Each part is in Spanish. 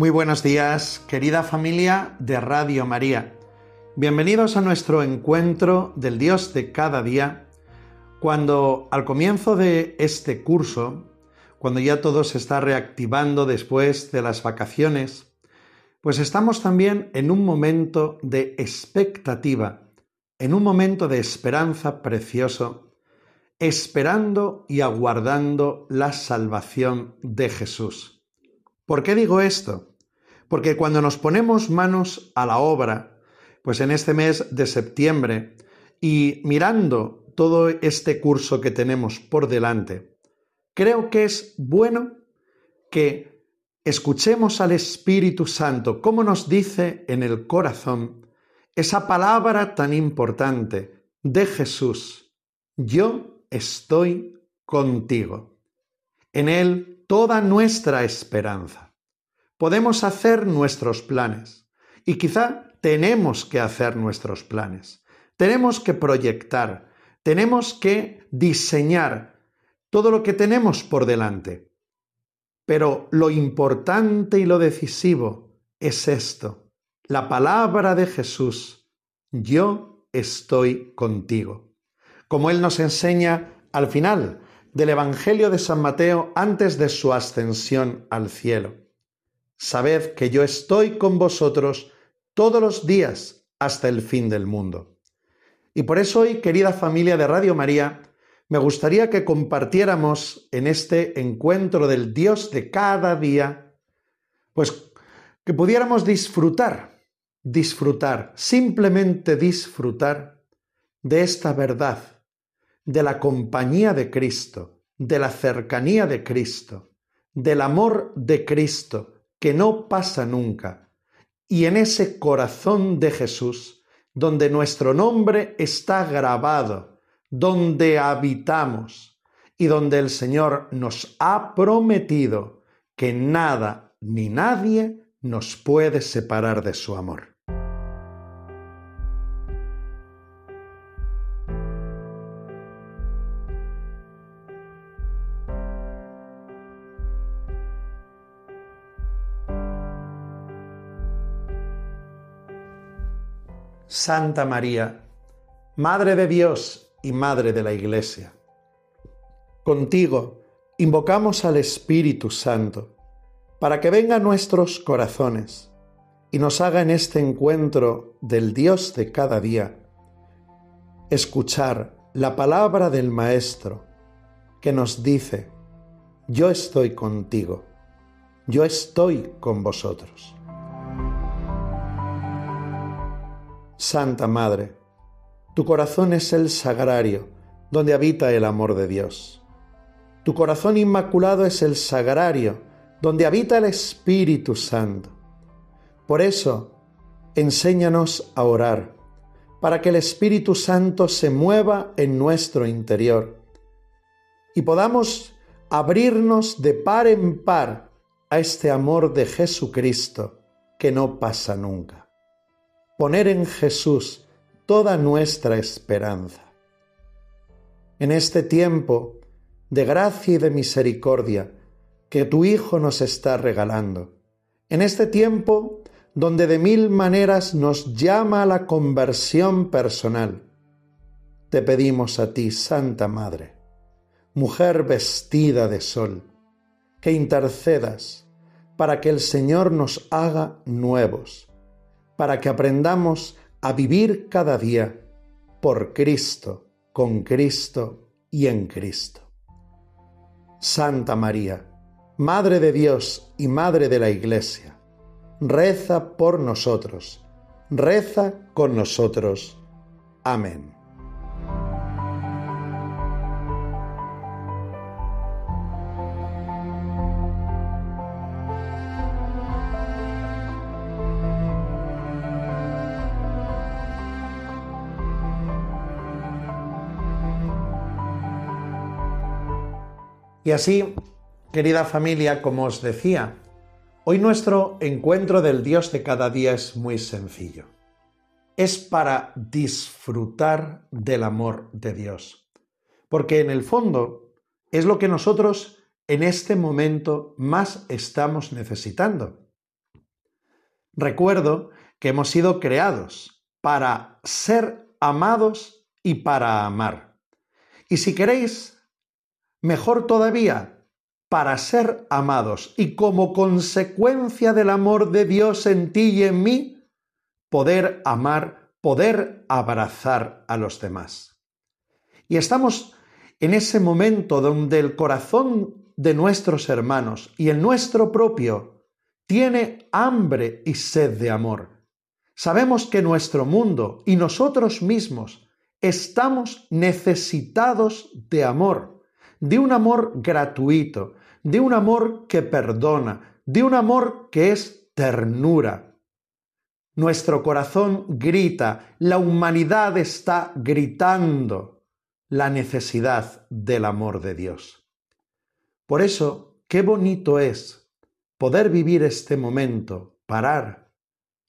Muy buenos días, querida familia de Radio María. Bienvenidos a nuestro encuentro del Dios de cada día, cuando al comienzo de este curso, cuando ya todo se está reactivando después de las vacaciones, pues estamos también en un momento de expectativa, en un momento de esperanza precioso, esperando y aguardando la salvación de Jesús. ¿Por qué digo esto? Porque cuando nos ponemos manos a la obra, pues en este mes de septiembre, y mirando todo este curso que tenemos por delante, creo que es bueno que escuchemos al Espíritu Santo, como nos dice en el corazón esa palabra tan importante de Jesús, yo estoy contigo. En Él toda nuestra esperanza podemos hacer nuestros planes y quizá tenemos que hacer nuestros planes. Tenemos que proyectar, tenemos que diseñar todo lo que tenemos por delante. Pero lo importante y lo decisivo es esto, la palabra de Jesús, yo estoy contigo. Como Él nos enseña al final del Evangelio de San Mateo antes de su ascensión al cielo. Sabed que yo estoy con vosotros todos los días hasta el fin del mundo. Y por eso hoy, querida familia de Radio María, me gustaría que compartiéramos en este encuentro del Dios de cada día, pues que pudiéramos disfrutar, disfrutar, simplemente disfrutar de esta verdad, de la compañía de Cristo, de la cercanía de Cristo, del amor de Cristo, que no pasa nunca, y en ese corazón de Jesús, donde nuestro nombre está grabado, donde habitamos y donde el Señor nos ha prometido que nada ni nadie nos puede separar de su amor. Santa María, Madre de Dios y Madre de la Iglesia. Contigo invocamos al Espíritu Santo para que venga a nuestros corazones y nos haga en este encuentro del Dios de cada día escuchar la palabra del Maestro que nos dice, yo estoy contigo, yo estoy con vosotros. Santa Madre, tu corazón es el sagrario donde habita el amor de Dios. Tu corazón inmaculado es el sagrario donde habita el Espíritu Santo. Por eso, enséñanos a orar, para que el Espíritu Santo se mueva en nuestro interior y podamos abrirnos de par en par a este amor de Jesucristo que no pasa nunca poner en Jesús toda nuestra esperanza. En este tiempo de gracia y de misericordia que tu Hijo nos está regalando, en este tiempo donde de mil maneras nos llama a la conversión personal, te pedimos a ti, Santa Madre, mujer vestida de sol, que intercedas para que el Señor nos haga nuevos para que aprendamos a vivir cada día por Cristo, con Cristo y en Cristo. Santa María, Madre de Dios y Madre de la Iglesia, reza por nosotros, reza con nosotros. Amén. Y así, querida familia, como os decía, hoy nuestro encuentro del Dios de cada día es muy sencillo. Es para disfrutar del amor de Dios. Porque en el fondo es lo que nosotros en este momento más estamos necesitando. Recuerdo que hemos sido creados para ser amados y para amar. Y si queréis, Mejor todavía, para ser amados y como consecuencia del amor de Dios en ti y en mí, poder amar, poder abrazar a los demás. Y estamos en ese momento donde el corazón de nuestros hermanos y el nuestro propio tiene hambre y sed de amor. Sabemos que nuestro mundo y nosotros mismos estamos necesitados de amor de un amor gratuito, de un amor que perdona, de un amor que es ternura. Nuestro corazón grita, la humanidad está gritando la necesidad del amor de Dios. Por eso, qué bonito es poder vivir este momento, parar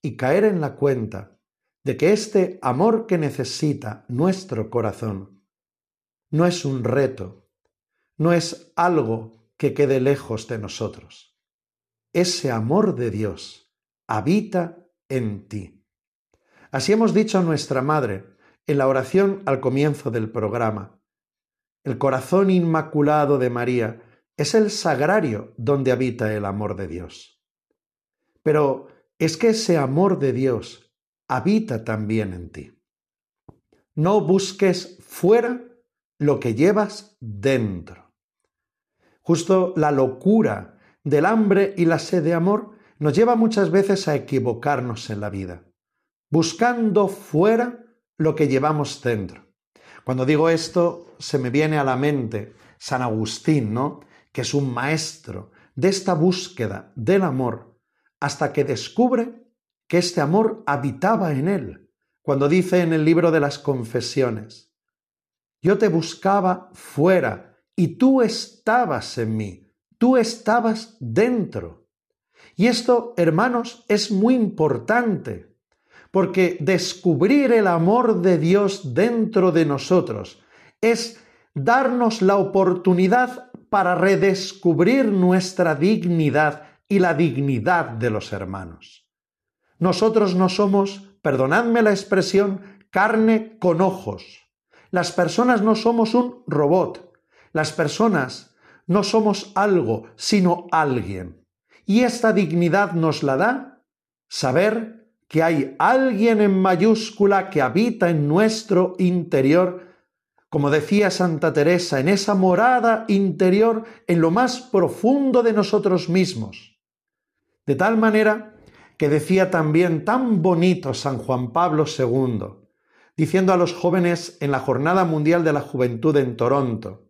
y caer en la cuenta de que este amor que necesita nuestro corazón no es un reto, no es algo que quede lejos de nosotros. Ese amor de Dios habita en ti. Así hemos dicho a nuestra Madre en la oración al comienzo del programa. El corazón inmaculado de María es el sagrario donde habita el amor de Dios. Pero es que ese amor de Dios habita también en ti. No busques fuera lo que llevas dentro. Justo la locura del hambre y la sed de amor nos lleva muchas veces a equivocarnos en la vida, buscando fuera lo que llevamos dentro. Cuando digo esto, se me viene a la mente San Agustín, ¿no? Que es un maestro de esta búsqueda del amor hasta que descubre que este amor habitaba en él. Cuando dice en el libro de las confesiones, yo te buscaba fuera y tú estabas en mí, tú estabas dentro. Y esto, hermanos, es muy importante, porque descubrir el amor de Dios dentro de nosotros es darnos la oportunidad para redescubrir nuestra dignidad y la dignidad de los hermanos. Nosotros no somos, perdonadme la expresión, carne con ojos. Las personas no somos un robot. Las personas no somos algo, sino alguien. Y esta dignidad nos la da saber que hay alguien en mayúscula que habita en nuestro interior, como decía Santa Teresa, en esa morada interior, en lo más profundo de nosotros mismos. De tal manera que decía también tan bonito San Juan Pablo II, diciendo a los jóvenes en la Jornada Mundial de la Juventud en Toronto,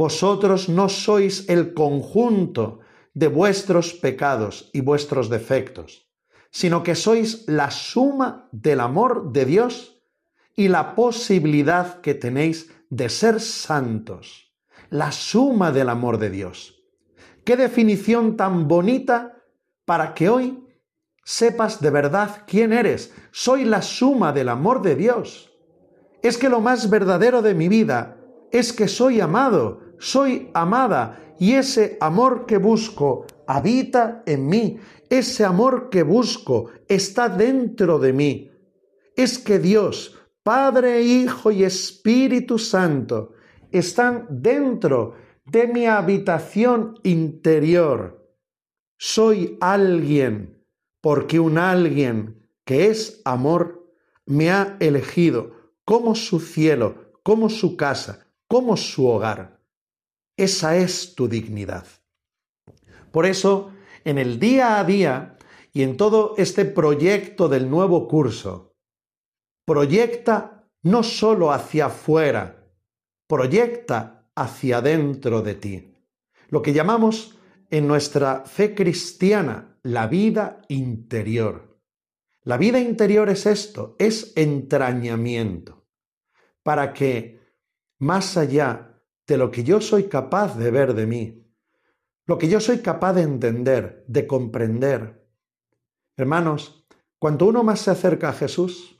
vosotros no sois el conjunto de vuestros pecados y vuestros defectos, sino que sois la suma del amor de Dios y la posibilidad que tenéis de ser santos, la suma del amor de Dios. Qué definición tan bonita para que hoy sepas de verdad quién eres. Soy la suma del amor de Dios. Es que lo más verdadero de mi vida es que soy amado, soy amada y ese amor que busco habita en mí. Ese amor que busco está dentro de mí. Es que Dios, Padre, Hijo y Espíritu Santo están dentro de mi habitación interior. Soy alguien porque un alguien que es amor me ha elegido como su cielo, como su casa, como su hogar. Esa es tu dignidad. Por eso, en el día a día y en todo este proyecto del nuevo curso, proyecta no solo hacia afuera, proyecta hacia dentro de ti. Lo que llamamos en nuestra fe cristiana la vida interior. La vida interior es esto, es entrañamiento, para que más allá de lo que yo soy capaz de ver de mí, lo que yo soy capaz de entender, de comprender. Hermanos, cuanto uno más se acerca a Jesús,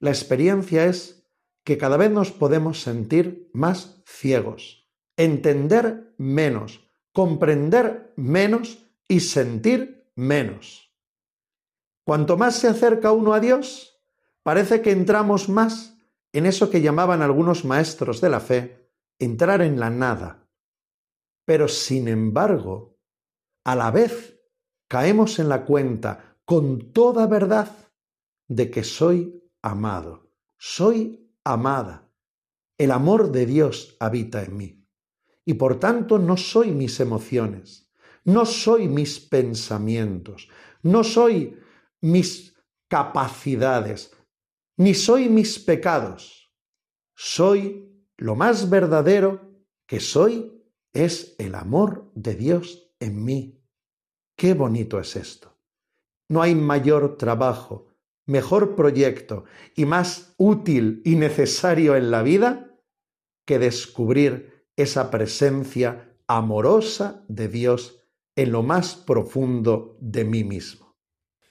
la experiencia es que cada vez nos podemos sentir más ciegos, entender menos, comprender menos y sentir menos. Cuanto más se acerca uno a Dios, parece que entramos más en eso que llamaban algunos maestros de la fe, entrar en la nada, pero sin embargo, a la vez caemos en la cuenta con toda verdad de que soy amado, soy amada. El amor de Dios habita en mí. Y por tanto no soy mis emociones, no soy mis pensamientos, no soy mis capacidades, ni soy mis pecados. Soy lo más verdadero que soy es el amor de Dios en mí. Qué bonito es esto. No hay mayor trabajo, mejor proyecto y más útil y necesario en la vida que descubrir esa presencia amorosa de Dios en lo más profundo de mí mismo.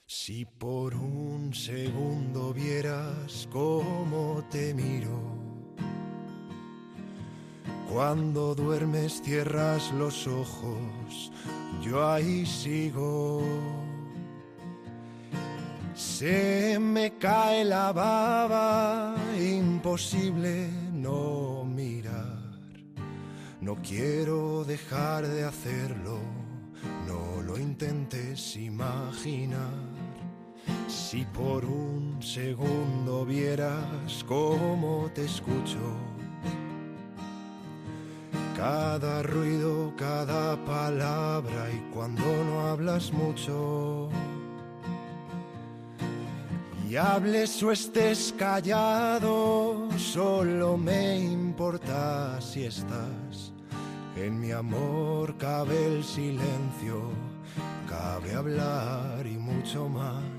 Si por un segundo vieras cómo te miro cuando duermes cierras los ojos, yo ahí sigo. Se me cae la baba, imposible no mirar. No quiero dejar de hacerlo, no lo intentes imaginar. Si por un segundo vieras cómo te escucho cada ruido, cada palabra y cuando no hablas mucho. Y hables o estés callado, solo me importa si estás. En mi amor cabe el silencio, cabe hablar y mucho más.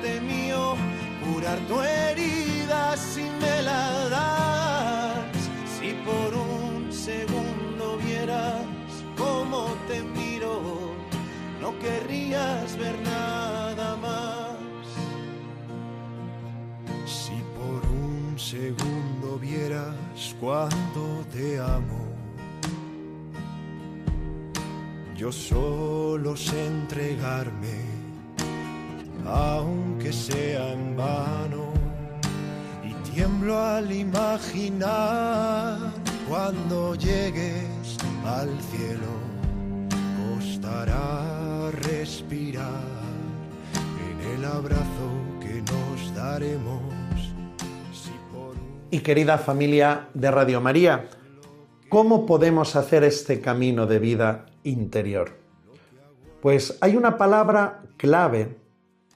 mío curar tu herida si me la das. Si por un segundo vieras cómo te miro, no querrías ver nada más. Si por un segundo vieras cuánto te amo. Yo solo sé entregarme aunque sea en vano. Y tiemblo al imaginar cuando llegues al cielo, costará respirar en el abrazo que nos daremos. Y querida familia de Radio María, ¿cómo podemos hacer este camino de vida interior? Pues hay una palabra clave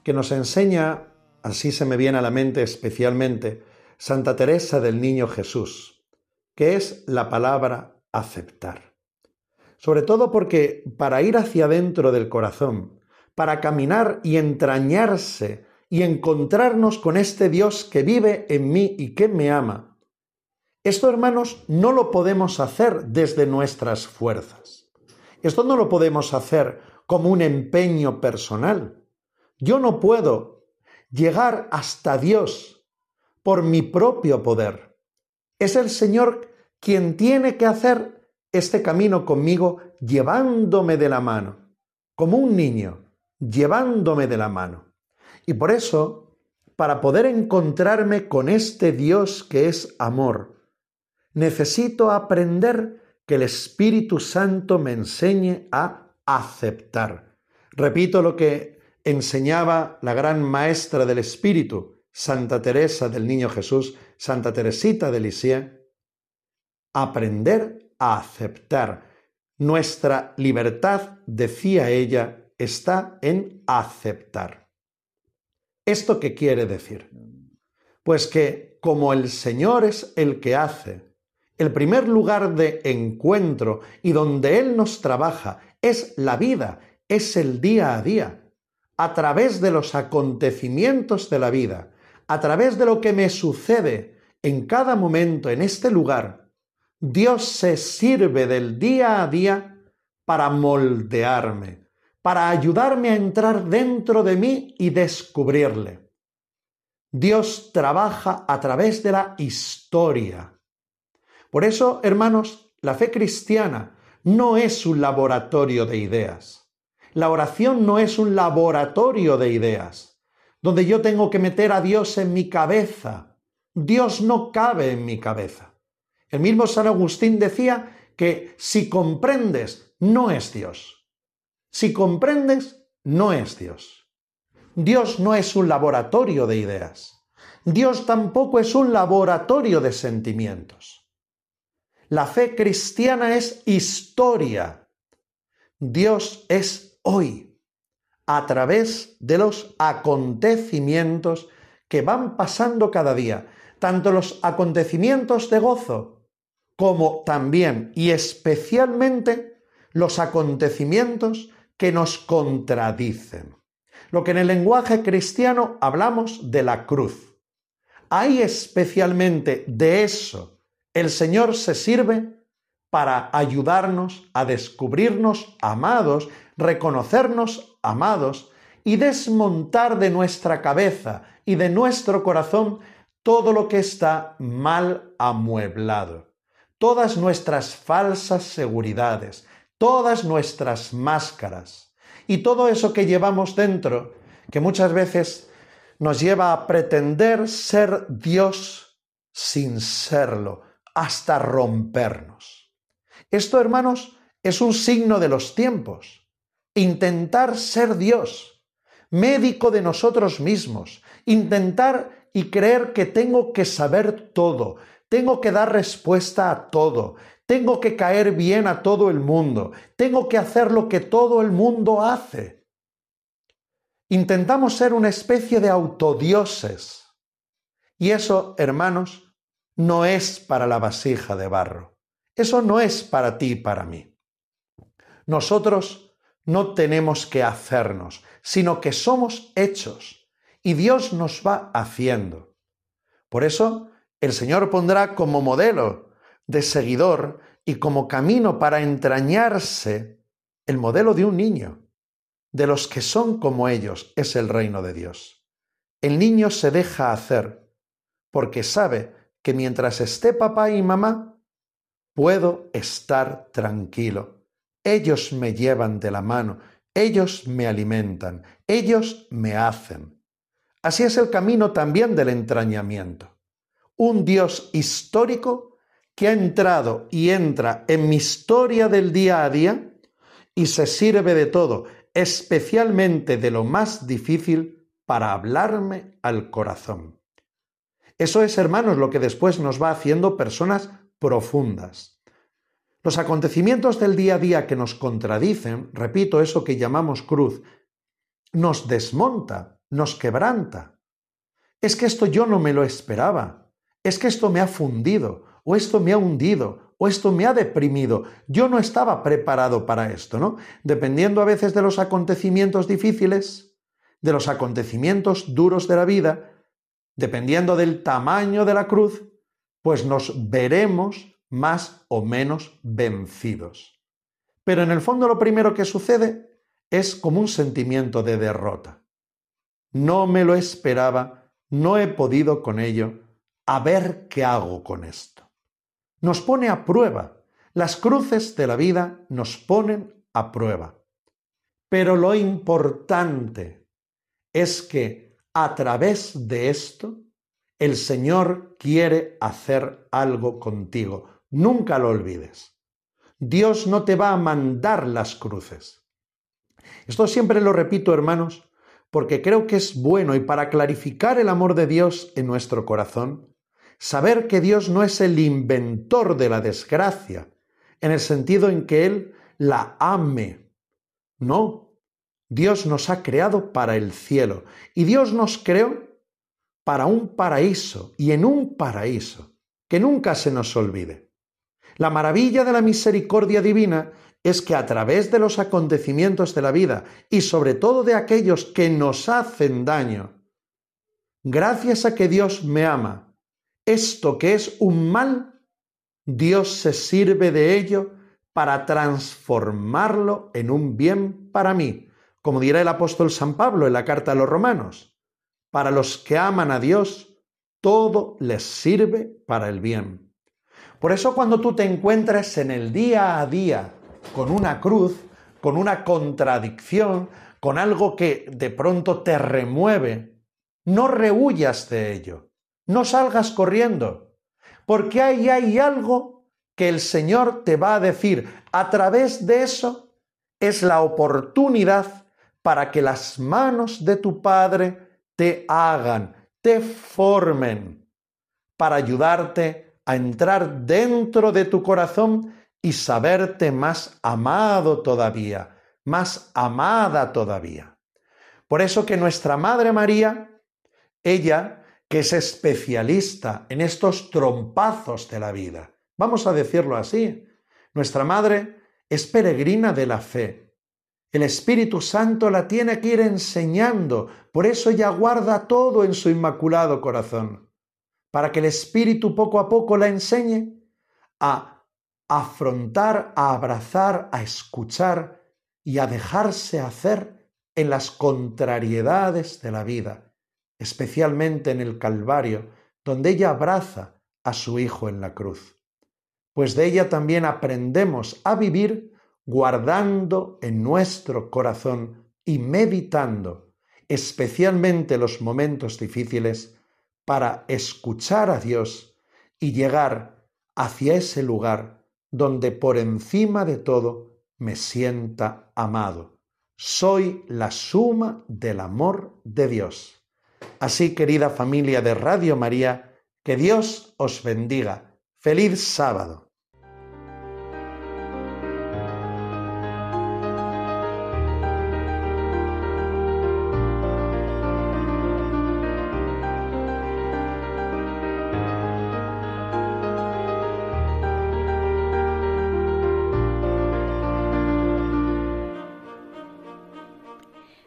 que nos enseña, así se me viene a la mente especialmente, Santa Teresa del Niño Jesús, que es la palabra aceptar. Sobre todo porque para ir hacia adentro del corazón, para caminar y entrañarse y encontrarnos con este Dios que vive en mí y que me ama, esto, hermanos, no lo podemos hacer desde nuestras fuerzas. Esto no lo podemos hacer como un empeño personal. Yo no puedo llegar hasta Dios por mi propio poder. Es el Señor quien tiene que hacer este camino conmigo llevándome de la mano, como un niño, llevándome de la mano. Y por eso, para poder encontrarme con este Dios que es amor, Necesito aprender que el Espíritu Santo me enseñe a aceptar. Repito lo que enseñaba la gran maestra del Espíritu, Santa Teresa del Niño Jesús, Santa Teresita de Lisieux. Aprender a aceptar. Nuestra libertad, decía ella, está en aceptar. ¿Esto qué quiere decir? Pues que como el Señor es el que hace, el primer lugar de encuentro y donde Él nos trabaja es la vida, es el día a día, a través de los acontecimientos de la vida, a través de lo que me sucede en cada momento en este lugar, Dios se sirve del día a día para moldearme, para ayudarme a entrar dentro de mí y descubrirle. Dios trabaja a través de la historia. Por eso, hermanos, la fe cristiana no es un laboratorio de ideas. La oración no es un laboratorio de ideas, donde yo tengo que meter a Dios en mi cabeza. Dios no cabe en mi cabeza. El mismo San Agustín decía que si comprendes, no es Dios. Si comprendes, no es Dios. Dios no es un laboratorio de ideas. Dios tampoco es un laboratorio de sentimientos. La fe cristiana es historia. Dios es hoy, a través de los acontecimientos que van pasando cada día, tanto los acontecimientos de gozo como también y especialmente los acontecimientos que nos contradicen lo que en el lenguaje cristiano hablamos de la cruz. Ahí especialmente de eso el Señor se sirve para ayudarnos a descubrirnos amados, reconocernos amados y desmontar de nuestra cabeza y de nuestro corazón todo lo que está mal amueblado, todas nuestras falsas seguridades, todas nuestras máscaras y todo eso que llevamos dentro, que muchas veces nos lleva a pretender ser Dios sin serlo, hasta rompernos. Esto, hermanos, es un signo de los tiempos. Intentar ser Dios, médico de nosotros mismos, intentar y creer que tengo que saber todo, tengo que dar respuesta a todo, tengo que caer bien a todo el mundo. Tengo que hacer lo que todo el mundo hace. Intentamos ser una especie de autodioses. Y eso, hermanos, no es para la vasija de barro. Eso no es para ti y para mí. Nosotros no tenemos que hacernos, sino que somos hechos y Dios nos va haciendo. Por eso, el Señor pondrá como modelo de seguidor y como camino para entrañarse el modelo de un niño. De los que son como ellos es el reino de Dios. El niño se deja hacer porque sabe que mientras esté papá y mamá, puedo estar tranquilo. Ellos me llevan de la mano, ellos me alimentan, ellos me hacen. Así es el camino también del entrañamiento. Un Dios histórico que ha entrado y entra en mi historia del día a día y se sirve de todo, especialmente de lo más difícil, para hablarme al corazón. Eso es, hermanos, lo que después nos va haciendo personas profundas. Los acontecimientos del día a día que nos contradicen, repito, eso que llamamos cruz, nos desmonta, nos quebranta. Es que esto yo no me lo esperaba, es que esto me ha fundido, o esto me ha hundido, o esto me ha deprimido. Yo no estaba preparado para esto, ¿no? Dependiendo a veces de los acontecimientos difíciles, de los acontecimientos duros de la vida, dependiendo del tamaño de la cruz, pues nos veremos más o menos vencidos. Pero en el fondo lo primero que sucede es como un sentimiento de derrota. No me lo esperaba, no he podido con ello, a ver qué hago con esto nos pone a prueba. Las cruces de la vida nos ponen a prueba. Pero lo importante es que a través de esto El Señor quiere hacer algo contigo. Nunca lo olvides. Dios no te va a mandar las cruces. Esto siempre lo repito, hermanos, porque creo que es bueno y para clarificar el amor de Dios en nuestro corazón, saber que Dios no es el inventor de la desgracia, en el sentido en que Él la ame. No, Dios nos ha creado para el cielo y Dios nos creó para un paraíso y en un paraíso, que nunca se nos olvide. La maravilla de la misericordia divina es que a través de los acontecimientos de la vida y sobre todo de aquellos que nos hacen daño, gracias a que Dios me ama, esto que es un mal, Dios se sirve de ello para transformarlo en un bien para mí, como dirá el apóstol San Pablo en la carta a los romanos. Para los que aman a Dios, todo les sirve para el bien. Por eso cuando tú te encuentres en el día a día con una cruz, con una contradicción, con algo que de pronto te remueve, no rehuyas de ello, no salgas corriendo, porque ahí hay algo que el Señor te va a decir. A través de eso es la oportunidad para que las manos de tu Padre te hagan, te formen, para ayudarte a entrar dentro de tu corazón y saberte más amado todavía, más amada todavía. Por eso que nuestra Madre María, ella, que es especialista en estos trompazos de la vida, Vamos a decirlo así. Nuestra Madre es peregrina de la fe. El Espíritu Santo la tiene que ir enseñando, por eso ella guarda todo en su inmaculado corazón, para que el Espíritu poco a poco la enseñe a afrontar, a abrazar, a escuchar y a dejarse hacer en las contrariedades de la vida, especialmente en el Calvario, donde ella abraza a su Hijo en la cruz. Pues de ella también aprendemos a vivir guardando en nuestro corazón y meditando, especialmente los momentos difíciles, para escuchar a Dios y llegar hacia ese lugar donde por encima de todo me sienta amado. Soy la suma del amor de Dios. Así, querida familia de Radio María, que Dios os bendiga. Feliz sábado.